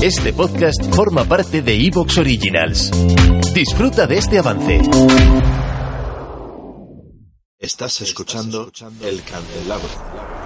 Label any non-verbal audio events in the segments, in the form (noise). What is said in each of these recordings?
Este podcast forma parte de Evox Originals. Disfruta de este avance. Estás escuchando El Candelabro.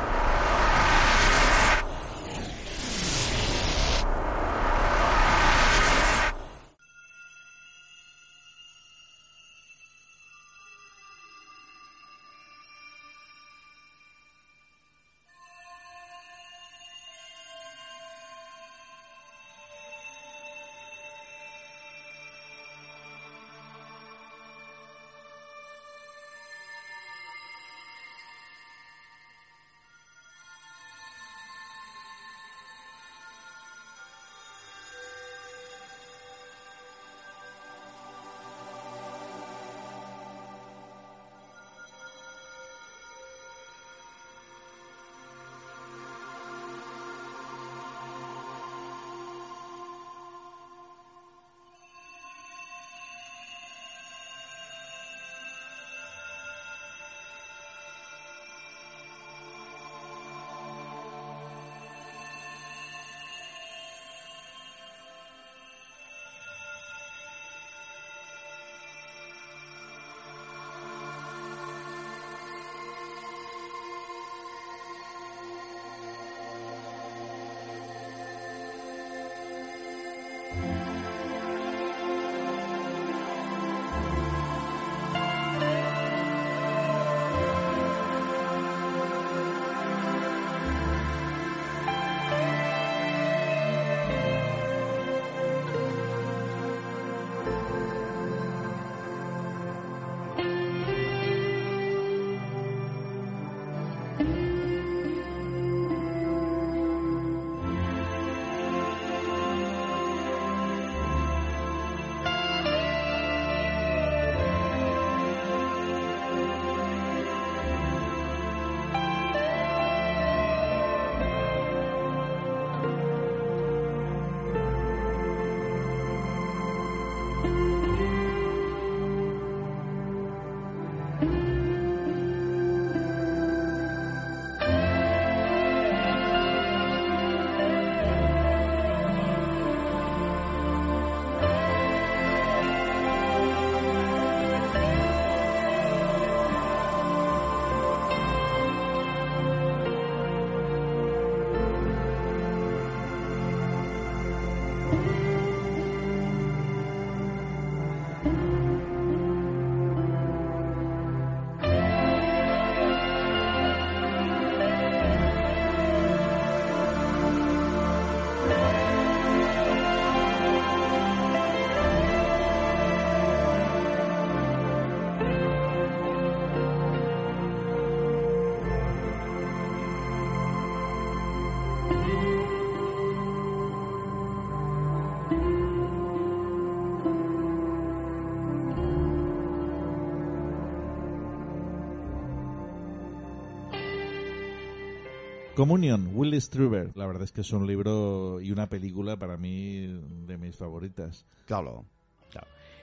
Comunion, Willy Struber. La verdad es que es un libro y una película para mí de mis favoritas. Claro,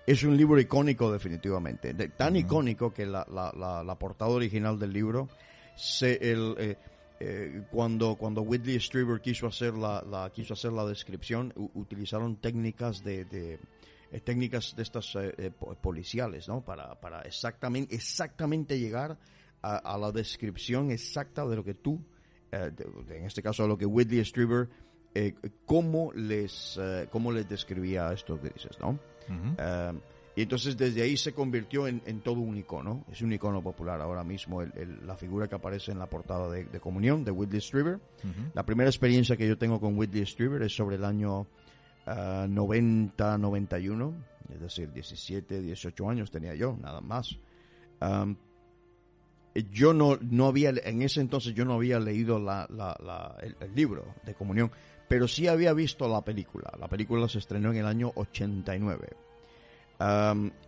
Es un libro icónico definitivamente. tan icónico que la, la, portada original del libro, se, el, eh, eh, cuando, cuando Whitley Strieber quiso hacer la, quiso hacer la descripción, utilizaron técnicas de, de eh, técnicas de estas policiales, ¿no? Para, para exactamente, exactamente llegar a, a, la descripción exacta de lo que tú eh, en este caso a lo que Whitley Strieber, eh, cómo, les, eh, cómo les describía esto que dices, ¿no? y entonces desde ahí se convirtió en, todo un icono, es un icono popular ahora mismo, la figura que aparece en la portada de, Comunión de Whitley Strieber. La primera experiencia que yo tengo con Whitley Strieber es sobre el año 90-91, es decir, 17, 18 años tenía yo, nada más yo no, no había, en ese entonces yo no había leído la, la, el, libro de comunión, pero sí había visto la película. La película se estrenó en el año 89.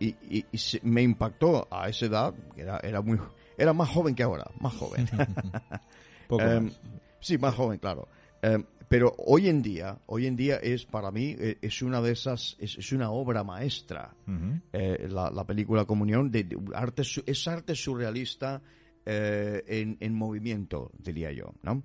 y, y, me impactó a esa edad, era, era, muy, era más joven que ahora, más joven. (laughs) (laughs) Sí, más joven, claro. Pero hoy en día, hoy en día es para mí e, es una de esas, es, una obra maestra. Eh, la, la, película Comunión de, arte, es arte surrealista eh, en, movimiento, diría yo, ¿no?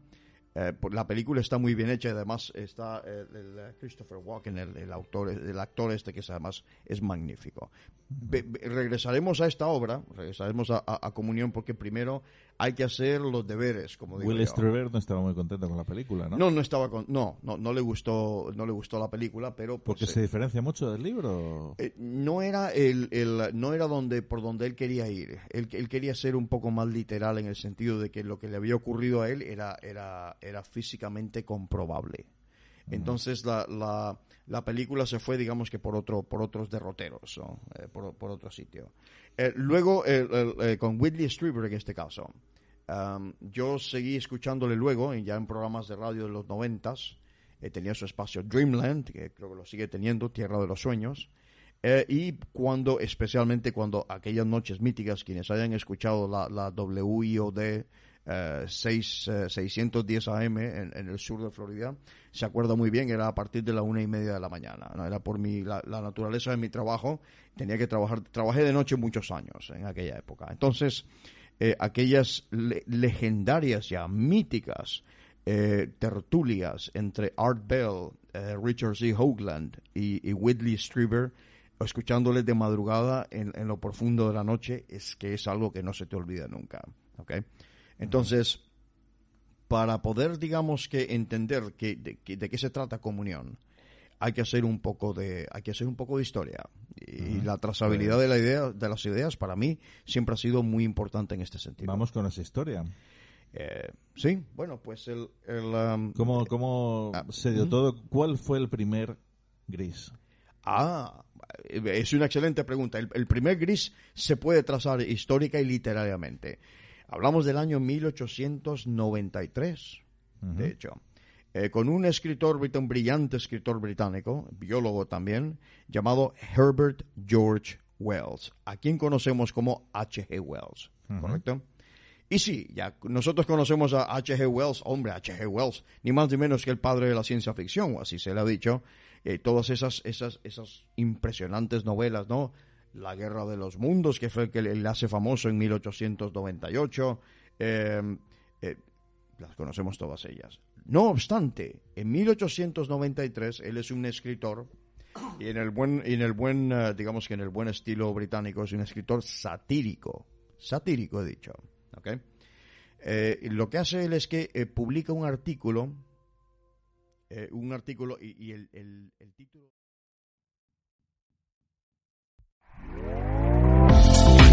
Eh, por- la película está muy bien hecha y además está el, Christopher Walken, el, el autor, el actor este que además es magnífico. Regresaremos a esta obra, regresaremos a, a- a Comunión porque primero hay que hacer los deberes, como digo Will. Strieber no estaba muy contento con la película, ¿no? No, no estaba con, no, no, no le gustó, no le gustó la película, pero pues, Porque eh, se diferencia mucho del libro. eh, no era el, el- no era donde por donde él quería ir. Él, él quería ser un poco más literal en el sentido de que lo que le había ocurrido a él era era era físicamente comprobable. Entonces la, la, la película se fue, digamos que por otro por otros derroteros, ¿no? Eh, por, por otro sitio. Eh, luego el- eh, con Whitley Strieber en este caso, um, yo seguí escuchándole luego ya en programas de radio de los noventas. eh, tenía su espacio Dreamland, que creo que lo sigue teniendo, Tierra de los Sueños. Eh, y cuando, especialmente cuando aquellas noches míticas, quienes hayan escuchado la, la WIOD eh, 6, eh, 610 AM en, en el sur de Florida, se acuerda muy bien, era a partir de la una y media de la mañana. ¿no? Era por mi, la, naturaleza de mi trabajo, tenía que trabajar, trabajé de noche muchos años en aquella época. Entonces, eh, aquellas le- legendarias ya, míticas eh, tertulias entre Art Bell, eh, Richard C. Hoagland y, Whitley Strieber, escuchándoles de madrugada en, en lo profundo de la noche, es que es algo que no se te olvida nunca. ¿ok? Entonces, para poder, digamos que entender que, de, que- de qué se trata comunión, hay que hacer un poco de, hay que hacer un poco de historia. Y la trazabilidad de la idea, de las ideas, para mí, siempre ha sido muy importante en este sentido. Vamos con esa historia. Eh, sí, bueno, pues el, el, um, ¿Cómo, cómo Ah, se dio todo? ¿Cuál fue el primer gris? Ah, es una excelente pregunta. El, el primer gris se puede trazar histórica y literariamente. Hablamos del año 1893, de hecho, eh, con un escritor, un brillante escritor británico, biólogo también, llamado Herbert George Wells, a quien conocemos como H.G. Wells, ¿correcto? Y sí, ya nosotros conocemos a H.G. Wells, hombre, H.G. Wells, ni más ni menos que el padre de la ciencia ficción, o así se le ha dicho, eh, todas esas, esas, esas impresionantes novelas, ¿no? La Guerra de los Mundos, que fue el que le hace famoso en 1898, eh, eh, las conocemos todas ellas. No obstante, en 1893 él es un escritor y en el buen, en el buen, eh, digamos que en el buen estilo británico es un escritor satírico, satírico he dicho, ¿ok? Eh, lo que hace él es que eh, publica un artículo, un artículo y, el- el título.